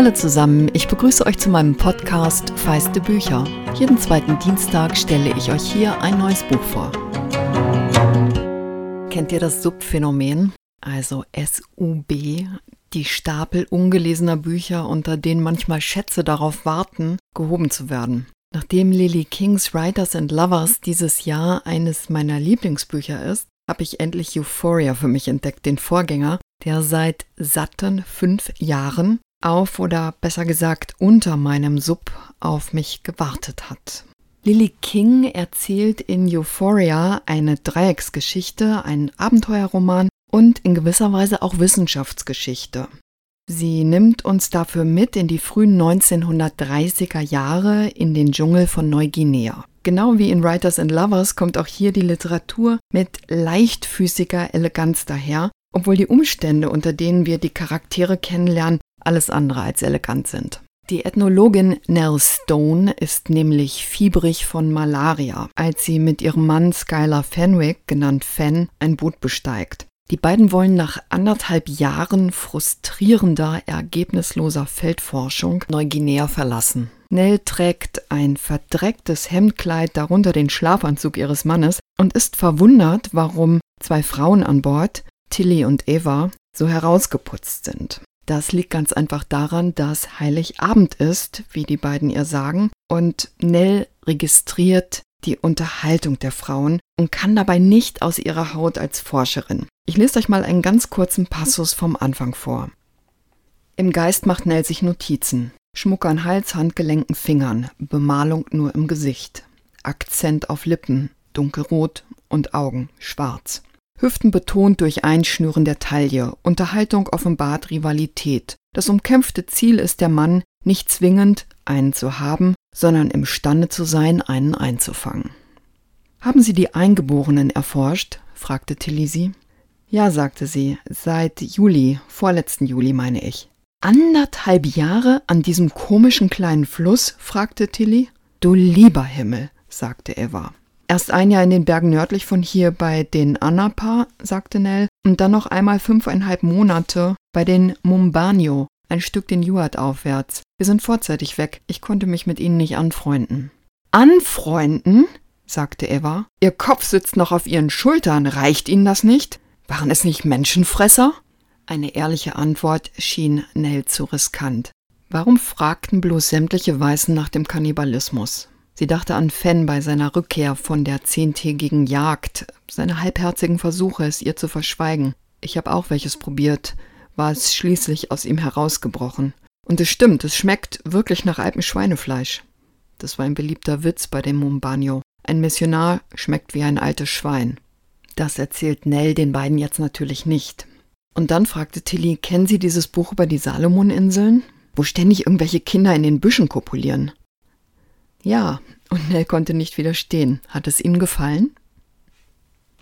Hallo zusammen, ich begrüße euch zu meinem Podcast Feiste Bücher. Jeden zweiten Dienstag stelle ich euch hier ein neues Buch vor. Kennt ihr das Subphänomen? Also SUB, die Stapel ungelesener Bücher, unter denen manchmal Schätze darauf warten, gehoben zu werden. Nachdem Lily Kings Writers and Lovers dieses Jahr eines meiner Lieblingsbücher ist, habe ich endlich Euphoria für mich entdeckt, den Vorgänger, der seit satten fünf Jahren auf oder besser gesagt unter meinem Sub auf mich gewartet hat. Lily King erzählt in Euphoria eine Dreiecksgeschichte, einen Abenteuerroman und in gewisser Weise auch Wissenschaftsgeschichte. Sie nimmt uns dafür mit in die frühen 1930er Jahre in den Dschungel von Neuguinea. Genau wie in Writers and Lovers kommt auch hier die Literatur mit leichtfüßiger Eleganz daher, obwohl die Umstände, unter denen wir die Charaktere kennenlernen, alles andere als elegant sind. Die Ethnologin Nell Stone ist nämlich fiebrig von Malaria, als sie mit ihrem Mann Skylar Fenwick, genannt Fen, ein Boot besteigt. Die beiden wollen nach anderthalb Jahren frustrierender, ergebnisloser Feldforschung Neuguinea verlassen. Nell trägt ein verdrecktes Hemdkleid, darunter den Schlafanzug ihres Mannes und ist verwundert, warum zwei Frauen an Bord, Tilly und Eva, so herausgeputzt sind. Das liegt ganz einfach daran, dass Heiligabend ist, wie die beiden ihr sagen, und Nell registriert die Unterhaltung der Frauen und kann dabei nicht aus ihrer Haut als Forscherin. Ich lese euch mal einen ganz kurzen Passus vom Anfang vor. Im Geist macht Nell sich Notizen. Schmuck an Hals, Handgelenken, Fingern, Bemalung nur im Gesicht, Akzent auf Lippen, dunkelrot und Augen, schwarz. Hüften betont durch Einschnüren der Taille, Unterhaltung offenbart Rivalität. Das umkämpfte Ziel ist der Mann, nicht zwingend einen zu haben, sondern imstande zu sein, einen einzufangen. Haben Sie die Eingeborenen erforscht? fragte Tilly sie. Ja, sagte sie, seit Juli, vorletzten Juli meine ich. Anderthalb Jahre an diesem komischen kleinen Fluss? fragte Tilly. Du lieber Himmel, sagte Eva. Erst ein Jahr in den Bergen nördlich von hier bei den Anapa, sagte Nell, und dann noch einmal fünfeinhalb Monate bei den Mumbanyo, ein Stück den Juat aufwärts. Wir sind vorzeitig weg. Ich konnte mich mit ihnen nicht anfreunden. Anfreunden? sagte Eva. Ihr Kopf sitzt noch auf ihren Schultern. Reicht Ihnen das nicht? Waren es nicht Menschenfresser? Eine ehrliche Antwort schien Nell zu riskant. Warum fragten bloß sämtliche Weißen nach dem Kannibalismus? Sie dachte an Fenn bei seiner Rückkehr von der zehntägigen Jagd, seine halbherzigen Versuche, es ihr zu verschweigen. Ich habe auch welches probiert, war es schließlich aus ihm herausgebrochen. Und es stimmt, es schmeckt wirklich nach altem Schweinefleisch. Das war ein beliebter Witz bei dem Mumbanyo. Ein Missionar schmeckt wie ein altes Schwein. Das erzählt Nell den beiden jetzt natürlich nicht. Und dann fragte Tilly, kennen Sie dieses Buch über die Salomoninseln? Wo ständig irgendwelche Kinder in den Büschen kopulieren. Ja, und Nell konnte nicht widerstehen. Hat es Ihnen gefallen?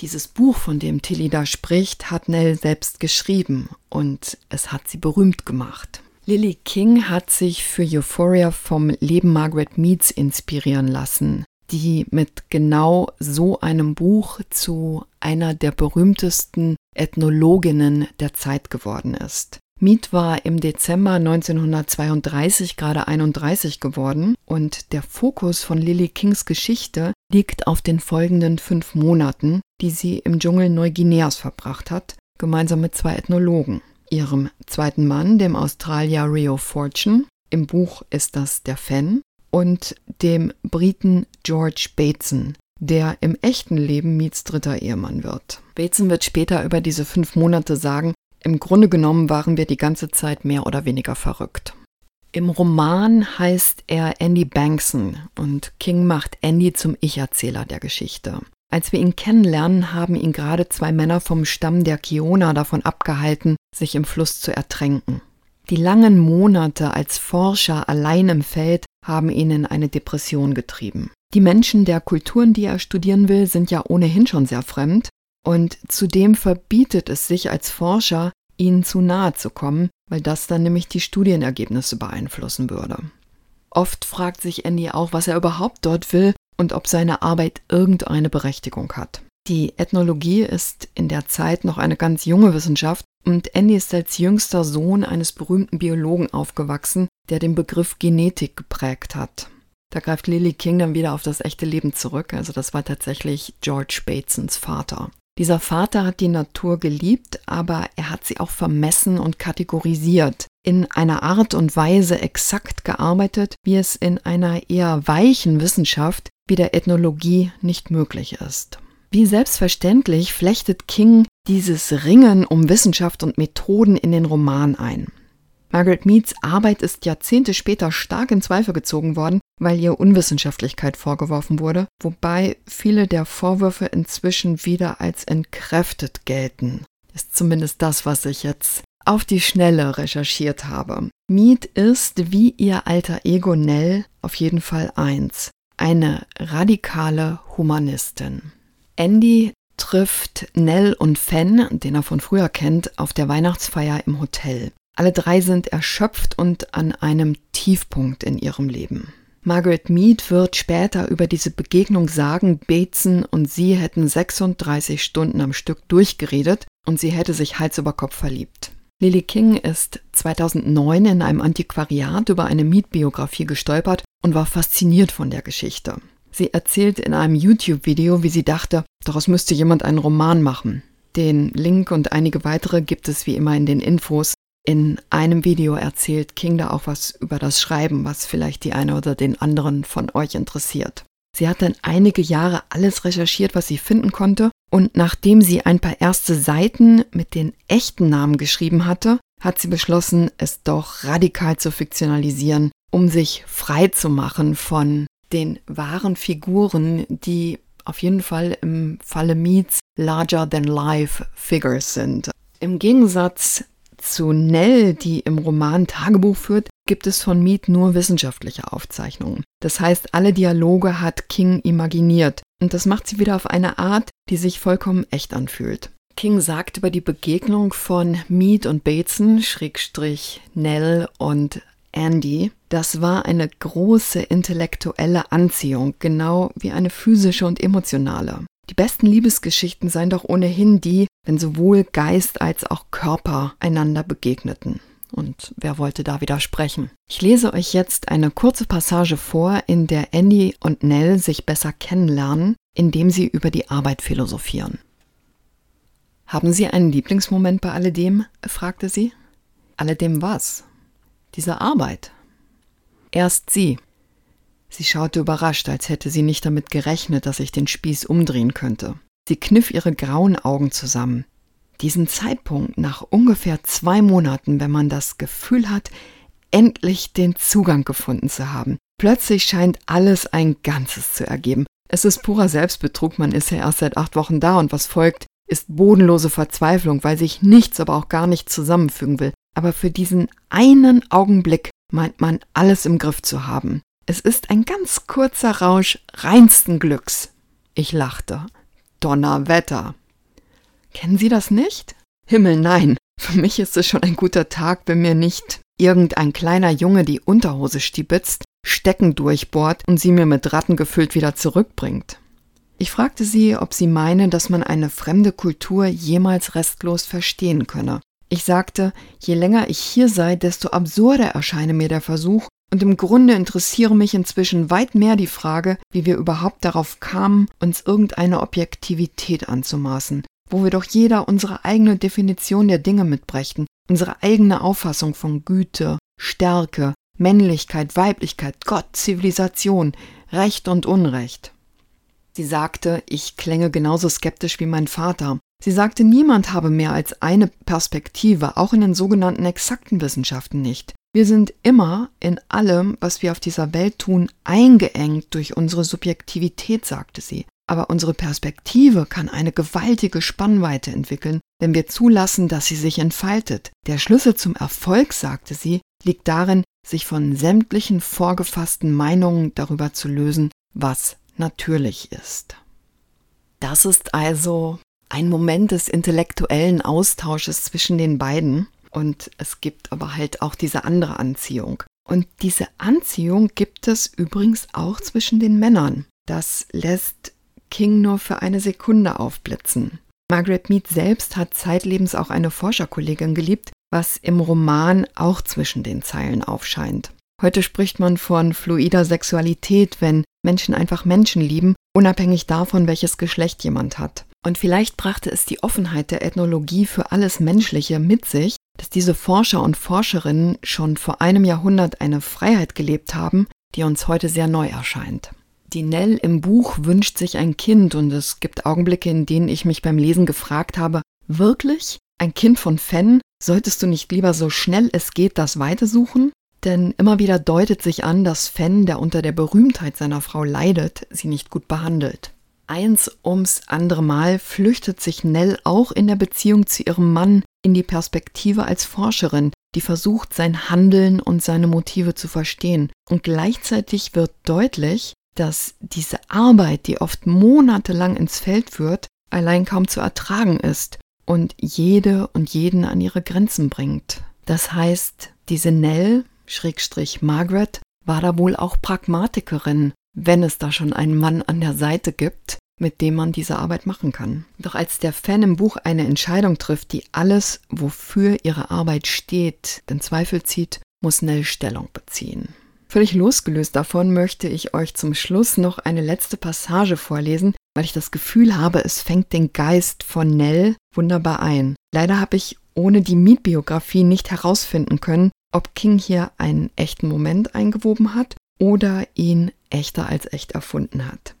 Dieses Buch, von dem Tilly da spricht, hat Nell selbst geschrieben und es hat sie berühmt gemacht. Lily King hat sich für Euphoria vom Leben Margaret Meads inspirieren lassen, die mit genau so einem Buch zu einer der berühmtesten Ethnologinnen der Zeit geworden ist. Mead war im Dezember 1932 gerade 31 geworden und der Fokus von Lily Kings Geschichte liegt auf den folgenden fünf Monaten, die sie im Dschungel Neuguineas verbracht hat, gemeinsam mit zwei Ethnologen. Ihrem zweiten Mann, dem Australier Rio Fortune, im Buch ist das der Fan, und dem Briten George Bateson, der im echten Leben Meads dritter Ehemann wird. Bateson wird später über diese fünf Monate sagen, im Grunde genommen waren wir die ganze Zeit mehr oder weniger verrückt. Im Roman heißt er Andy Bankson und King macht Andy zum Ich-Erzähler der Geschichte. Als wir ihn kennenlernen, haben ihn gerade zwei Männer vom Stamm der Kiona davon abgehalten, sich im Fluss zu ertränken. Die langen Monate als Forscher allein im Feld haben ihn in eine Depression getrieben. Die Menschen der Kulturen, die er studieren will, sind ja ohnehin schon sehr fremd, und zudem verbietet es sich als Forscher, ihnen zu nahe zu kommen, weil das dann nämlich die Studienergebnisse beeinflussen würde. Oft fragt sich Andy auch, was er überhaupt dort will und ob seine Arbeit irgendeine Berechtigung hat. Die Ethnologie ist in der Zeit noch eine ganz junge Wissenschaft und Andy ist als jüngster Sohn eines berühmten Biologen aufgewachsen, der den Begriff Genetik geprägt hat. Da greift Lily King dann wieder auf das echte Leben zurück, also das war tatsächlich George Batesons Vater. Dieser Vater hat die Natur geliebt, aber er hat sie auch vermessen und kategorisiert, in einer Art und Weise exakt gearbeitet, wie es in einer eher weichen Wissenschaft wie der Ethnologie nicht möglich ist. Wie selbstverständlich flechtet King dieses Ringen um Wissenschaft und Methoden in den Roman ein. Margaret Meads Arbeit ist Jahrzehnte später stark in Zweifel gezogen worden, weil ihr Unwissenschaftlichkeit vorgeworfen wurde, wobei viele der Vorwürfe inzwischen wieder als entkräftet gelten. Ist zumindest das, was ich jetzt auf die Schnelle recherchiert habe. Mead ist, wie ihr alter Ego Nell, auf jeden Fall eins. Eine radikale Humanistin. Andy trifft Nell und Fen, den er von früher kennt, auf der Weihnachtsfeier im Hotel. Alle drei sind erschöpft und an einem Tiefpunkt in ihrem Leben. Margaret Mead wird später über diese Begegnung sagen, Bateson und sie hätten 36 Stunden am Stück durchgeredet und sie hätte sich Hals über Kopf verliebt. Lily King ist 2009 in einem Antiquariat über eine Mead-Biografie gestolpert und war fasziniert von der Geschichte. Sie erzählt in einem YouTube-Video, wie sie dachte, daraus müsste jemand einen Roman machen. Den Link und einige weitere gibt es wie immer in den Infos. In einem Video erzählt King da auch was über das Schreiben, was vielleicht die eine oder den anderen von euch interessiert. Sie hat dann einige Jahre alles recherchiert, was sie finden konnte, und nachdem sie ein paar erste Seiten mit den echten Namen geschrieben hatte, hat sie beschlossen, es doch radikal zu fiktionalisieren, um sich frei zu machen von den wahren Figuren, die auf jeden Fall im Falle Meets larger than life Figures sind. Im Gegensatz zu Nell, die im Roman Tagebuch führt, gibt es von Mead nur wissenschaftliche Aufzeichnungen. Das heißt, alle Dialoge hat King imaginiert. Und das macht sie wieder auf eine Art, die sich vollkommen echt anfühlt. King sagt über die Begegnung von Mead und Bateson, Schrägstrich Nell und Andy, das war eine große intellektuelle Anziehung, genau wie eine physische und emotionale. Die besten Liebesgeschichten seien doch ohnehin die, wenn sowohl Geist als auch Körper einander begegneten. Und wer wollte da widersprechen? Ich lese euch jetzt eine kurze Passage vor, in der Andy und Nell sich besser kennenlernen, indem sie über die Arbeit philosophieren. Haben Sie einen Lieblingsmoment bei alledem? fragte sie. Alledem was? Dieser Arbeit. Erst sie. Sie schaute überrascht, als hätte sie nicht damit gerechnet, dass ich den Spieß umdrehen könnte. Sie kniff ihre grauen Augen zusammen. Diesen Zeitpunkt nach ungefähr zwei Monaten, wenn man das Gefühl hat, endlich den Zugang gefunden zu haben. Plötzlich scheint alles ein Ganzes zu ergeben. Es ist purer Selbstbetrug, man ist ja erst seit acht Wochen da und was folgt, ist bodenlose Verzweiflung, weil sich nichts, aber auch gar nichts zusammenfügen will. Aber für diesen einen Augenblick meint man alles im Griff zu haben. Es ist ein ganz kurzer Rausch reinsten Glücks. Ich lachte. Donnerwetter. Kennen Sie das nicht? Himmel, nein. Für mich ist es schon ein guter Tag, wenn mir nicht irgendein kleiner Junge die Unterhose stibitzt, Stecken durchbohrt und sie mir mit Ratten gefüllt wieder zurückbringt. Ich fragte sie, ob sie meine, dass man eine fremde Kultur jemals restlos verstehen könne. Ich sagte, je länger ich hier sei, desto absurder erscheine mir der Versuch, und im Grunde interessiere mich inzwischen weit mehr die Frage, wie wir überhaupt darauf kamen, uns irgendeine Objektivität anzumaßen, wo wir doch jeder unsere eigene Definition der Dinge mitbrächten, unsere eigene Auffassung von Güte, Stärke, Männlichkeit, Weiblichkeit, Gott, Zivilisation, Recht und Unrecht. Sie sagte, ich klänge genauso skeptisch wie mein Vater. Sie sagte, niemand habe mehr als eine Perspektive, auch in den sogenannten exakten Wissenschaften nicht. Wir sind immer in allem, was wir auf dieser Welt tun, eingeengt durch unsere Subjektivität, sagte sie. Aber unsere Perspektive kann eine gewaltige Spannweite entwickeln, wenn wir zulassen, dass sie sich entfaltet. Der Schlüssel zum Erfolg, sagte sie, liegt darin, sich von sämtlichen vorgefassten Meinungen darüber zu lösen, was natürlich ist. Das ist also ein Moment des intellektuellen Austausches zwischen den beiden. Und es gibt aber halt auch diese andere Anziehung. Und diese Anziehung gibt es übrigens auch zwischen den Männern. Das lässt King nur für eine Sekunde aufblitzen. Margaret Mead selbst hat zeitlebens auch eine Forscherkollegin geliebt, was im Roman auch zwischen den Zeilen aufscheint. Heute spricht man von fluider Sexualität, wenn Menschen einfach Menschen lieben, unabhängig davon, welches Geschlecht jemand hat. Und vielleicht brachte es die Offenheit der Ethnologie für alles Menschliche mit sich, dass diese Forscher und Forscherinnen schon vor einem Jahrhundert eine Freiheit gelebt haben, die uns heute sehr neu erscheint. Die Nell im Buch wünscht sich ein Kind und es gibt Augenblicke, in denen ich mich beim Lesen gefragt habe, wirklich? Ein Kind von Fenn? Solltest du nicht lieber so schnell es geht das Weite suchen? Denn immer wieder deutet sich an, dass Fenn, der unter der Berühmtheit seiner Frau leidet, sie nicht gut behandelt. Eins ums andere Mal flüchtet sich Nell auch in der Beziehung zu ihrem Mann in die Perspektive als Forscherin, die versucht, sein Handeln und seine Motive zu verstehen. Und gleichzeitig wird deutlich, dass diese Arbeit, die oft monatelang ins Feld führt, allein kaum zu ertragen ist und jede und jeden an ihre Grenzen bringt. Das heißt, diese Nell, Schrägstrich Margaret, war da wohl auch Pragmatikerin, wenn es da schon einen Mann an der Seite gibt, mit dem man diese Arbeit machen kann. Doch als der Fan im Buch eine Entscheidung trifft, die alles, wofür ihre Arbeit steht, in Zweifel zieht, muss Nell Stellung beziehen. Völlig losgelöst davon möchte ich euch zum Schluss noch eine letzte Passage vorlesen, weil ich das Gefühl habe, es fängt den Geist von Nell wunderbar ein. Leider habe ich ohne die Mietbiografie nicht herausfinden können, ob King hier einen echten Moment eingewoben hat oder ihn echter als echt erfunden hat.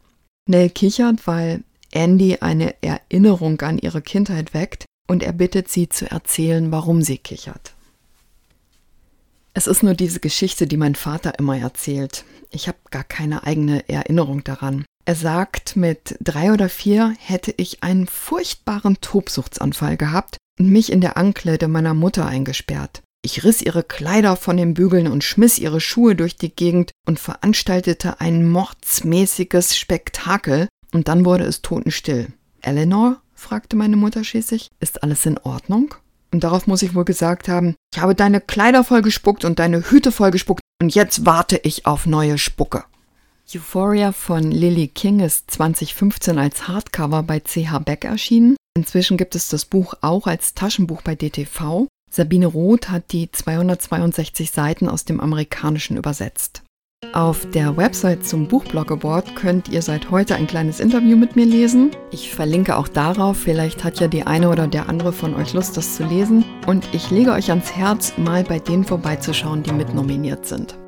Nell kichert, weil Andy eine Erinnerung an ihre Kindheit weckt und er bittet sie zu erzählen, warum sie kichert. Es ist nur diese Geschichte, die mein Vater immer erzählt. Ich habe gar keine eigene Erinnerung daran. Er sagt, mit drei oder vier hätte ich einen furchtbaren Tobsuchtsanfall gehabt und mich in der Ankleide meiner Mutter eingesperrt. Ich riss ihre Kleider von den Bügeln und schmiss ihre Schuhe durch die Gegend und veranstaltete ein mordsmäßiges Spektakel, und dann wurde es totenstill. Eleanor? fragte meine Mutter schließlich. Ist alles in Ordnung? Und darauf muss ich wohl gesagt haben, ich habe deine Kleider vollgespuckt und deine Hüte vollgespuckt und jetzt warte ich auf neue Spucke. Euphoria von Lily King ist 2015 als Hardcover bei CH Beck erschienen. Inzwischen gibt es das Buch auch als Taschenbuch bei DTV Sabine Roth hat die 262 Seiten aus dem Amerikanischen übersetzt. Auf der Website zum Buchblog Award könnt ihr seit heute ein kleines Interview mit mir lesen. Ich verlinke auch darauf, vielleicht hat ja die eine oder der andere von euch Lust, das zu lesen. Und ich lege euch ans Herz, mal bei denen vorbeizuschauen, die mitnominiert sind.